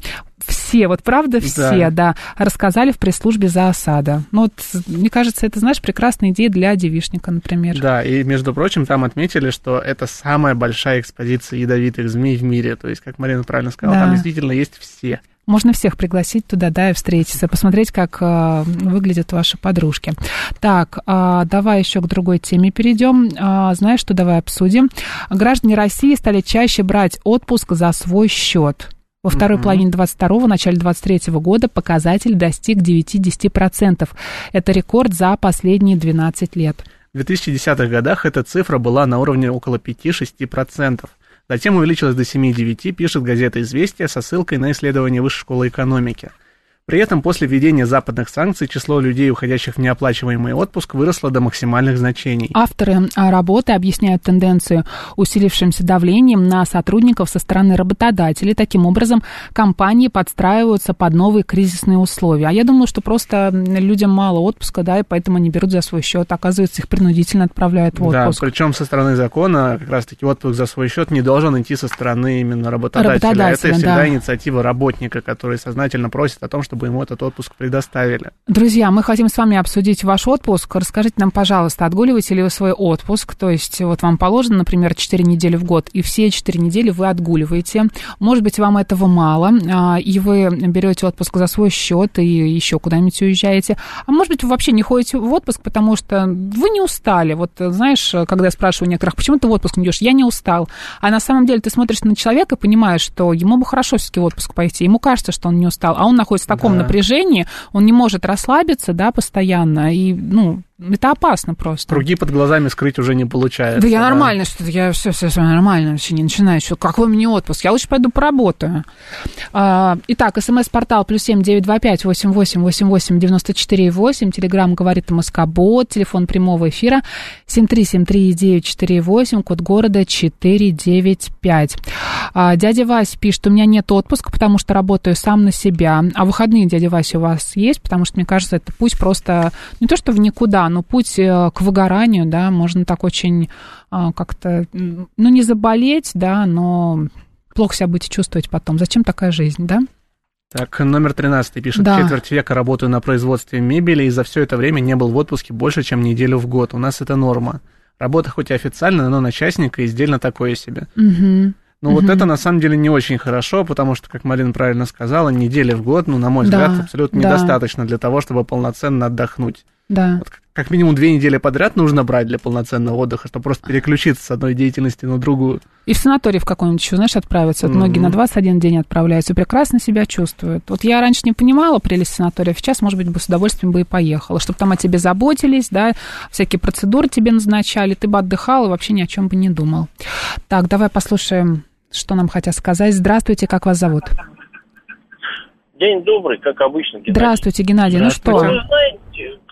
все, вот правда все, да, да рассказали в пресс-службе за осада. Ну вот, мне кажется, это, знаешь, прекрасная идея для девишника, например. Да, и, между прочим, там отметили, что это самая большая экспозиция ядовитых змей в мире. То есть, как Марина правильно сказала, да. там действительно есть все. Можно всех пригласить туда, да, и встретиться, посмотреть, как э, выглядят ваши подружки. Так, э, давай еще к другой теме перейдем. Э, знаешь, что давай обсудим? Граждане России стали чаще брать отпуск за свой счет. Во второй mm-hmm. половине 22-го, начале 23 года показатель достиг 9-10%. Это рекорд за последние 12 лет. В 2010-х годах эта цифра была на уровне около 5-6%. Затем увеличилась до 7-9, пишет газета «Известия» со ссылкой на исследование Высшей школы экономики. При этом после введения западных санкций число людей, уходящих в неоплачиваемый отпуск, выросло до максимальных значений. Авторы а, работы объясняют тенденцию усилившимся давлением на сотрудников со стороны работодателей. Таким образом, компании подстраиваются под новые кризисные условия. А я думаю, что просто людям мало отпуска, да, и поэтому они берут за свой счет. Оказывается, их принудительно отправляют в отпуск. Да, причем со стороны закона как раз-таки отпуск за свой счет не должен идти со стороны именно работодателя. работодателя Это всегда да. инициатива работника, который сознательно просит о том, чтобы ему этот отпуск предоставили. Друзья, мы хотим с вами обсудить ваш отпуск. Расскажите нам, пожалуйста, отгуливаете ли вы свой отпуск? То есть вот вам положено, например, 4 недели в год, и все 4 недели вы отгуливаете. Может быть, вам этого мало, а, и вы берете отпуск за свой счет и еще куда-нибудь уезжаете. А может быть, вы вообще не ходите в отпуск, потому что вы не устали. Вот знаешь, когда я спрашиваю некоторых, почему ты в отпуск не идешь? Я не устал. А на самом деле ты смотришь на человека и понимаешь, что ему бы хорошо все-таки в отпуск пойти. Ему кажется, что он не устал, а он находится в таком да. напряжении, он не может расслабиться, да, постоянно, и, ну, это опасно просто. Круги под глазами скрыть уже не получается. Да я да? нормально, что я все, все, все нормально, вообще не начинаю еще. Какой мне отпуск? Я лучше пойду поработаю. А, итак, смс-портал плюс семь девять два пять восемь восемь восемь восемь девяносто четыре восемь. Телеграмм говорит Москобот. Телефон прямого эфира семь три семь три девять четыре восемь. Код города четыре девять пять. А, дядя Вась пишет, у меня нет отпуска, потому что работаю сам на себя. А выходные, дядя Вася, у вас есть? Потому что, мне кажется, это путь просто не то, что в никуда, но путь э, к выгоранию, да, можно так очень а, как-то, ну, не заболеть, да, но плохо себя будете чувствовать потом. Зачем такая жизнь, да? Так, номер 13 пишет, да. четверть века работаю на производстве мебели, и за все это время не был в отпуске больше, чем неделю в год. У нас это норма. Работа хоть и официальная, но начальника издельно такое себе. Угу. Ну, угу. вот это на самом деле не очень хорошо, потому что, как Марина правильно сказала, недели в год, ну, на мой взгляд, да, абсолютно да. недостаточно для того, чтобы полноценно отдохнуть. Да. Вот как минимум две недели подряд нужно брать для полноценного отдыха, чтобы просто переключиться с одной деятельности на другую. И в санаторий в какой-нибудь еще, знаешь, отправиться. Вот многие Мгм. на 21 день отправляются и прекрасно себя чувствуют. Вот я раньше не понимала прелесть санатория, сейчас, может быть, бы с удовольствием бы и поехала, чтобы там о тебе заботились, да, всякие процедуры тебе назначали, ты бы отдыхал и вообще ни о чем бы не думал. Так, давай послушаем, что нам хотят сказать. Здравствуйте, как вас зовут? День добрый, как обычно, Геннадий. Здравствуйте, Геннадий. Ну что? Вы знаете,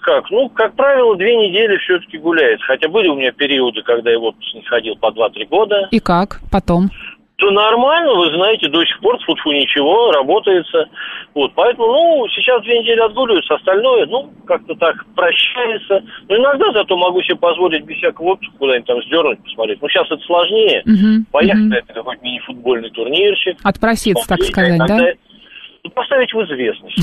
как? Ну, как правило, две недели все-таки гуляет. Хотя были у меня периоды, когда я в отпуск не ходил по 2-3 года. И как? Потом? То нормально, вы знаете, до сих пор фу ничего, работается. Вот, поэтому, ну, сейчас две недели отгуливаются, остальное, ну, как-то так прощается. Но иногда зато могу себе позволить без всякого отпуска куда-нибудь там сдернуть, посмотреть. Ну, сейчас это сложнее. Мгм, Поехать мгм. на какой-нибудь мини-футбольный турнирчик. Отпроситься, так сказать, да? Поставить в известность.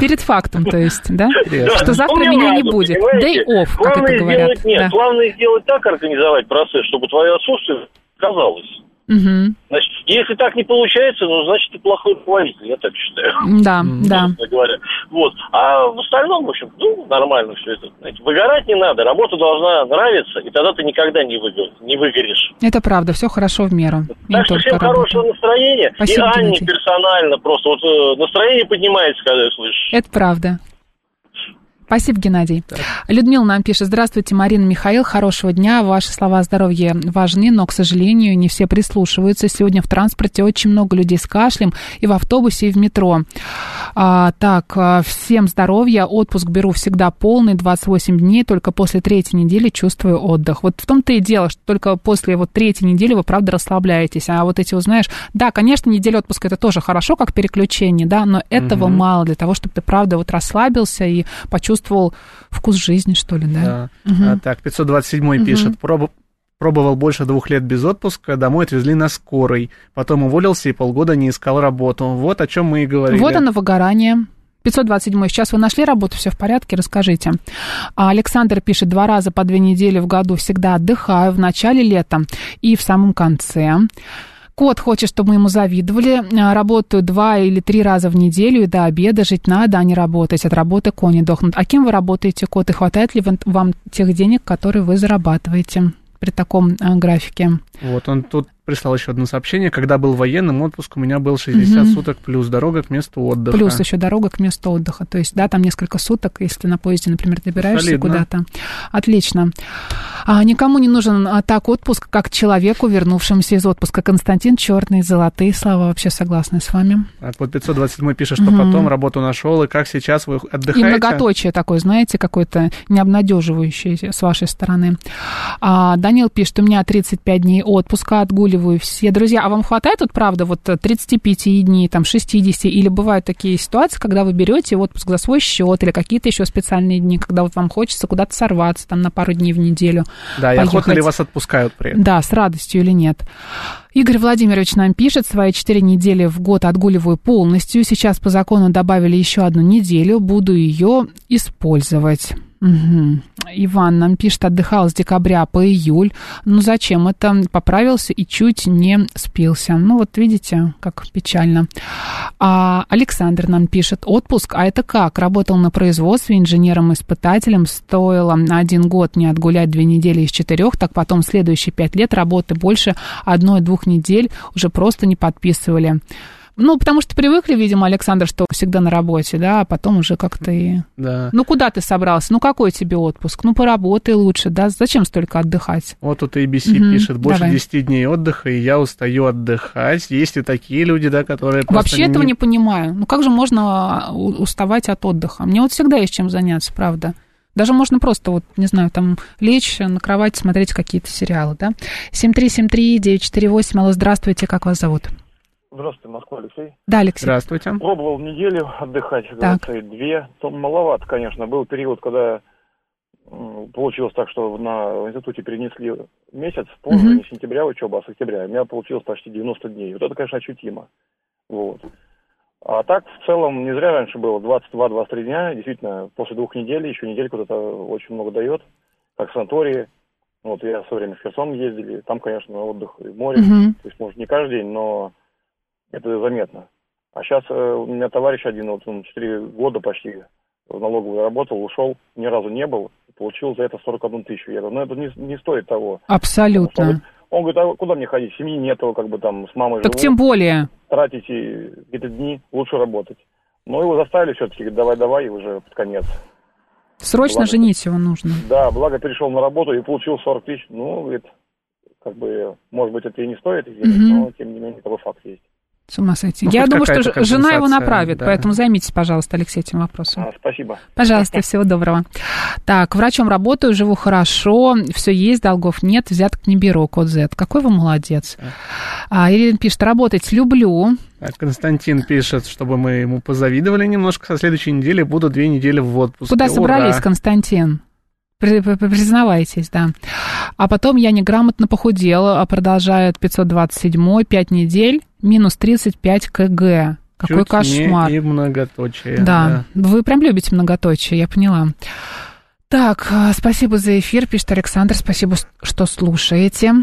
Перед фактом, то есть, да? Что завтра Ну, меня не будет. Day off, как Главное это говорят. Сделать, нет, главное сделать так, организовать процесс, чтобы твое отсутствие казалось. Мгм. Значит, если так не получается, ну, значит, ты плохой руководитель, я так считаю. Да, да. говоря. Вот. А в остальном, в общем, ну, нормально все это. Знаете, выгорать не надо, работа должна нравиться, и тогда ты никогда не, выгор- не выгоришь. Это правда, все хорошо в меру. Так что всем работа. хорошего настроения. Спасибо, и Анне Геннадий. персонально просто. Вот э, настроение поднимается, когда я слышу. Это правда. Спасибо, Геннадий. Людмила нам пишет. Здравствуйте, Марина Михаил. Хорошего дня. Ваши слова о здоровье важны, но, к сожалению, не все прислушиваются. Сегодня в транспорте очень много людей с кашлем и в автобусе, и в метро. А, так, а, всем здоровья. Отпуск беру всегда полный, 28 дней. Только после третьей недели чувствую отдых. Вот в том-то и дело, что только после вот третьей недели вы, правда, расслабляетесь. А вот эти, узнаешь, да, конечно, неделя отпуска это тоже хорошо, как переключение, да, но этого Мгм. мало для того, чтобы ты, правда, вот расслабился и почувствовал вкус жизни, что ли, да? Да. Мгм. А, так, 527 пишет. «Пробу- Пробовал больше двух лет без отпуска, домой отвезли на скорой. Потом уволился и полгода не искал работу. Вот о чем мы и говорили. Вот оно, выгорание. 527. Сейчас вы нашли работу, все в порядке, расскажите. А Александр пишет, два раза по две недели в году всегда отдыхаю, в начале лета и в самом конце. Кот хочет, чтобы мы ему завидовали. А, Работаю два или три раза в неделю, и до обеда жить надо, а не работать. От работы кони дохнут. А кем вы работаете, кот? И хватает ли вам- тех денег, которые вы зарабатываете при таком а, графике? Вот он тут прислал еще одно сообщение. Когда был военным, отпуск у меня был 60 Мгм. суток плюс дорога к месту отдыха. Плюс еще дорога к месту отдыха. То есть, да, там несколько суток, если на поезде, например, добираешься куда-то. Отлично. А, никому не нужен а, так отпуск, как человеку, вернувшемуся из отпуска. Константин Черный, золотые слова. Вообще согласна с вами. Так, вот 527 пишет, что Мгм. потом работу нашел, и как сейчас вы И отдыхаете? многоточие такое, знаете, какое-то необнадеживающее с вашей стороны. А, Данил пишет, у меня 35 дней отпуска, отгуливаю все. Друзья, а вам хватает вот правда вот 35 дней, там 60, или бывают такие ситуации, когда вы берете отпуск за свой счет или какие-то еще специальные дни, когда вот вам хочется куда-то сорваться там на пару дней в неделю. Да, и охотно ли поехать. вас отпускают при этом? Да, с радостью или нет. Игорь Владимирович нам пишет, свои четыре недели в год отгуливаю полностью. Сейчас по закону добавили еще одну неделю, буду ее использовать. Мгм. Иван нам пишет, отдыхал с декабря по июль. Ну зачем это? Поправился и чуть не спился. Ну вот видите, как печально. А Александр нам пишет, отпуск, а это как? Работал на производстве инженером-испытателем, стоило один год не отгулять две недели из четырех, так потом следующие пять лет работы больше одной-двух недель уже просто не подписывали. Ну, потому что привыкли, видимо, Александр, что всегда на работе, да, а потом уже как-то и... Да. Ну, куда ты собрался? Ну, какой тебе отпуск? Ну, поработай лучше, да? Зачем столько отдыхать? Вот тут ABC Мгм, пишет, больше давай. 10 дней отдыха, и я устаю отдыхать. Есть и такие люди, да, которые Вообще этого не понимаю. Ну, как же можно у- уставать от отдыха? Мне вот всегда есть чем заняться, правда. Даже можно просто, вот, не знаю, там, лечь на кровати, смотреть какие-то сериалы, да? 7373948, алло, здравствуйте, как вас зовут? Здравствуйте, Москва, Алексей. Да, Алексей. Здравствуйте. Пробовал неделю отдыхать, Так. говорится, две. То маловато, конечно. Был период, когда получилось так, что на в институте перенесли месяц, позже, Мгм. не сентября учеба, а с октября. У меня получилось почти 90 дней. Вот это, конечно, ощутимо. Вот. А так, в целом, не зря раньше было 22-23 дня. Действительно, после двух недель, еще недельку это очень много дает. Как в санатории. Вот я в свое время в Херсон ездили. Там, конечно, отдых и море. Мгм. То есть, может, не каждый день, но это заметно. А сейчас у меня товарищ один, вот он 4 года почти в налоговую работал, ушел, ни разу не был, получил за это 41 тысячу. Я говорю, ну это не, не стоит того. Абсолютно. Он говорит, а куда мне ходить? Семьи нету, как бы там с мамой Так живу. тем более. Тратите какие-то дни, лучше работать. Но его заставили все-таки, говорит, давай-давай, и уже под конец. Срочно Благо. женить его нужно. Да, благо перешел на работу и получил 40 тысяч. Ну, говорит, как бы, может быть, это и не стоит, Мгм. но тем не менее, такой факт есть. С ума сойти. Ну, Я думаю, что жена его направит, да. поэтому займитесь, пожалуйста, Алексей, этим вопросом. А, спасибо. Пожалуйста, всего доброго. Так, врачом работаю, живу хорошо, все есть, долгов нет, взяток не беру, код Z. Какой вы молодец. А, Ирина пишет, работать люблю. А Константин пишет, чтобы мы ему позавидовали немножко. Со следующей недели буду две недели в отпуске. Куда Ура! собрались, Константин? При- при- Признавайтесь, да. А потом я неграмотно похудела, а продолжает 527 5 недель, минус 35 кг. Какой Чуть кошмар. не и многоточие. Да, вы прям любите многоточие, я поняла. Так, э, спасибо за эфир, пишет Александр, спасибо, что слушаете.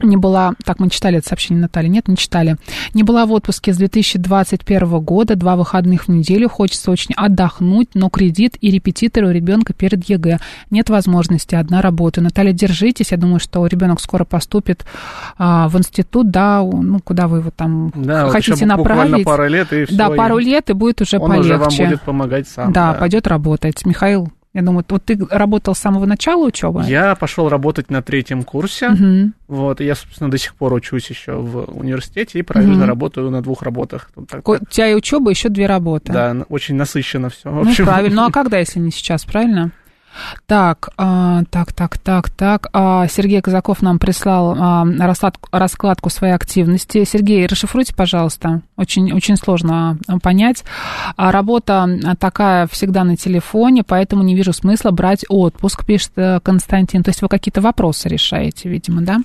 Не была, так, мы читали это сообщение Натальи, нет, не читали. Не была в отпуске с 2021 года, два выходных в неделю, хочется очень отдохнуть, но кредит и репетиторы у ребенка перед ЕГЭ. Нет возможности, одна работа. Наталья, держитесь, я думаю, что ребенок скоро поступит а, в институт, да, ну, куда вы его там Да, вот хотите буквально направить. пару лет, и Да, всё, пару лет, и будет уже он полегче. уже вам будет помогать сам. Да, пойдет работать. Михаил, я думаю, вот ты работал с самого начала учебы? Я пошел работать на третьем курсе. Мгм. Вот, и я, собственно, до сих пор учусь еще в университете и параллельно Мгм. работаю на двух работах. Так- У тебя и учеба, еще две работы. Да, очень насыщенно все. Ну, правильно. Ну, а когда, если не сейчас, правильно? Так, а, так, так, так, так. А, Сергей Казаков нам прислал а, раскладку, раскладку своей активности. Сергей, расшифруйте, пожалуйста. Очень, очень сложно а, понять. А, работа а, такая всегда на телефоне, поэтому не вижу смысла брать отпуск, пишет э, Константин. То есть вы какие-то вопросы решаете, видимо, да?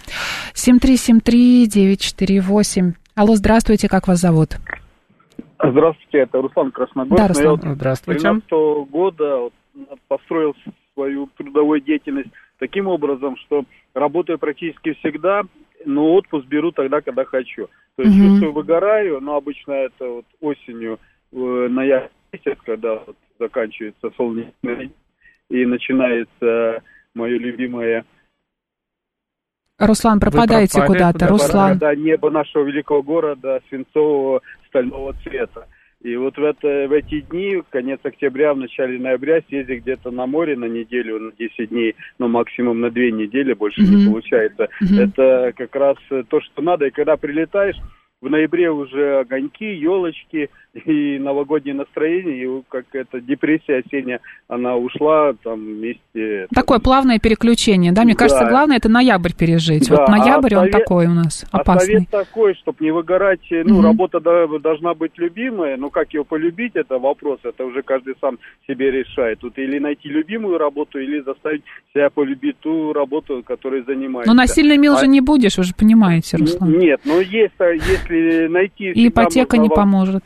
7373948. Алло, здравствуйте, как вас зовут? Здравствуйте, это Руслан Красногорск. Да, Руслан. Я вот Здравствуйте. С 13 года вот построил свою трудовую деятельность таким образом, что работаю практически всегда, но отпуск беру тогда, когда хочу. То есть Мгм. чувствую, выгораю, но обычно это вот осенью, э, ноябрь месяц, когда вот заканчивается солнечный день, и начинается мое любимое Руслан, пропадаете куда-то. да, Руслан. Когда небо нашего великого города свинцового стального цвета. И вот в, это, в эти дни, конец октября, в начале ноября, съездить где-то на море на неделю, на 10 дней, но максимум на 2 недели, больше не Мгм. получается. Мгм. Это как раз то, что надо. И когда прилетаешь, в ноябре уже огоньки, елочки и новогоднее настроение, и как эта депрессия осенняя, она ушла там вместе. Такое плавное переключение, да? Мне Да. кажется, главное это ноябрь пережить. Да, вот ноябрь, а он совет- такой у нас А опасный. совет такой, чтобы не выгорать, э, ну, Мгм. работа должна быть любимая, но как ее полюбить, это вопрос, это уже каждый сам себе решает. Тут или найти любимую работу, или заставить себя полюбить ту работу, которой занимаешься. Но насильно мил А- же не будешь, вы же понимаете, Руслан. Нет, но есть, а, если найти... И ипотека не поможет.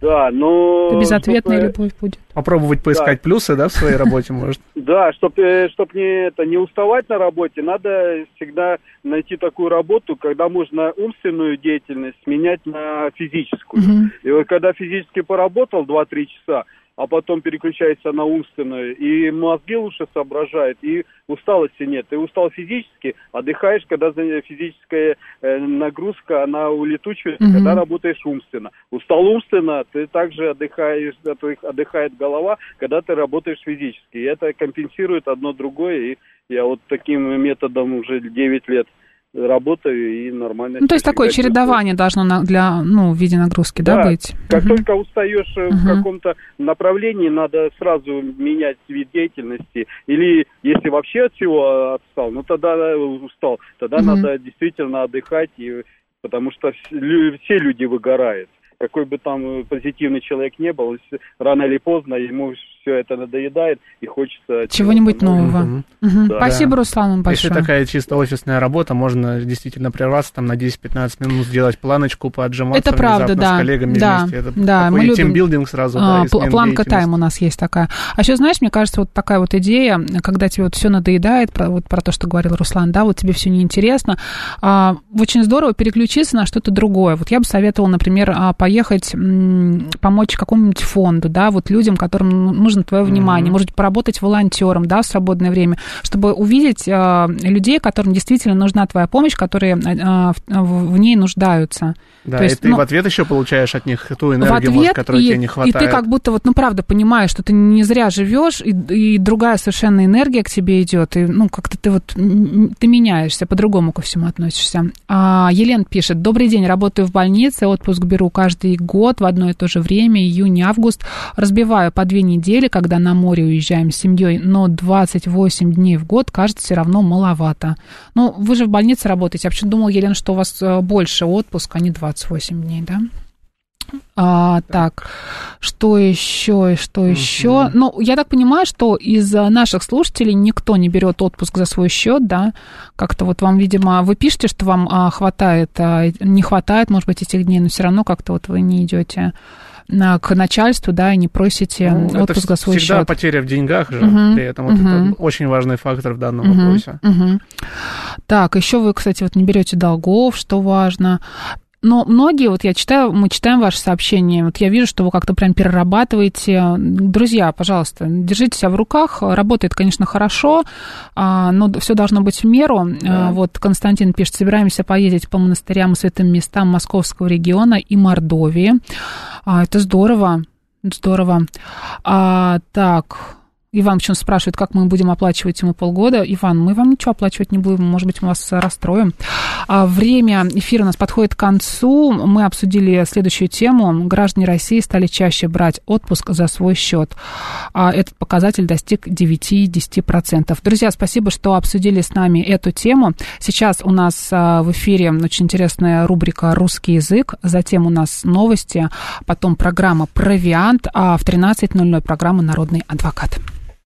Да, но... Это безответная чтобы- любовь будет. Попробовать поискать плюсы, да, в своей работе, может. Да, чтобы чтоб не, это, не уставать на работе, надо всегда найти такую работу, когда можно умственную деятельность менять на физическую. И вот когда физически поработал 2-3 часа, а потом переключается на умственную, и мозги лучше соображают, и усталости нет. Ты устал физически, отдыхаешь, когда физическая э, нагрузка, она улетучивается, Мгм. когда работаешь умственно. Устал умственно, ты также отдыхаешь, отдыхает голова, когда ты работаешь физически. И это компенсирует одно другое, и я вот таким методом уже 9 лет работаю и нормально. Ну, то есть такое чередование должно на- для, ну, в виде нагрузки, да, Да, быть? Как Мгм. только устаешь э, в каком-то направлении, надо сразу менять вид деятельности. Или если вообще от всего отстал, ну тогда э, устал, тогда Мгм. надо действительно отдыхать, и, потому что все люди выгорают. Какой бы там э, позитивный человек не был, рано или поздно ему все это надоедает и хочется... Чего-нибудь нового. Мгм. Мгм. Да. Спасибо, Руслан, вам Если большое. такая чисто офисная работа, можно действительно прерваться там на 10-15 минут, сделать планочку, поотжиматься Это правда, да. с коллегами да, вместе. Это да, такой мы любим. тимбилдинг сразу, А, да, планка тайм у нас есть такая. А еще, знаешь, мне кажется, вот такая вот идея, когда тебе вот все надоедает, про, вот про то, что говорил Руслан, да, вот тебе все неинтересно, а, очень здорово переключиться на что-то другое. Вот я бы советовала, например, а, поехать, м, помочь какому-нибудь фонду, да, вот людям, которым ну- нужно нужно твое внимание, может быть, поработать волонтером, да, в свободное время, чтобы увидеть э, людей, которым действительно нужна твоя помощь, которые э, в, в ней нуждаются. Да, То есть, и ты ну, в ответ еще получаешь от них ту энергию, в ответ, может, которой и, тебе не хватает. и ты как будто вот, ну, правда, понимаешь, что ты не зря живешь, и, и другая совершенно энергия к тебе идет, и, ну, как-то ты вот, ты меняешься, по-другому ко всему относишься. А, Елена пишет, добрый день, работаю в больнице, отпуск беру каждый год в одно и то же время, июнь-август, разбиваю по две недели, когда на море уезжаем с семьей, но 28 дней в год, кажется, все равно маловато. Ну, вы же в больнице работаете, я почему думала, Елена, что у вас э, больше отпуска, а не 28 дней, да? А, так, что еще, что еще? Ну, я так понимаю, что из а, наших слушателей никто не берет отпуск за свой счет, да? Как-то вот вам, видимо, вы пишете, что вам а, хватает, а, не хватает, может быть, этих дней, но все равно как-то вот вы не идете к начальству, да, и не просите Ну, отпуск за свой всегда счет. потеря в деньгах же, Мгм, при этом вот мгм. это очень важный фактор в данном Мгм, вопросе. мгм. Так, еще вы, кстати, вот не берете долгов, что важно. Но многие, вот я читаю, мы читаем ваши сообщения, вот я вижу, что вы как-то прям перерабатываете. Друзья, пожалуйста, держите себя в руках. Работает, конечно, хорошо, а, но все должно быть в меру. А, Вот Константин пишет, собираемся поездить по монастырям и святым местам Московского региона и Мордовии. А, Это здорово, здорово. А, так, Иван почему спрашивает, как мы будем оплачивать ему полгода. Иван, мы вам ничего оплачивать не будем, может быть, мы вас расстроим. А время эфира у нас подходит к концу. Мы обсудили следующую тему. Граждане России стали чаще брать отпуск за свой счет. А Этот показатель достиг 9-10%. Друзья, спасибо, что обсудили с нами эту тему. Сейчас у нас а, в эфире очень интересная рубрика «Русский язык», затем у нас новости, потом программа «Провиант», а в 13.00 программа «Народный адвокат».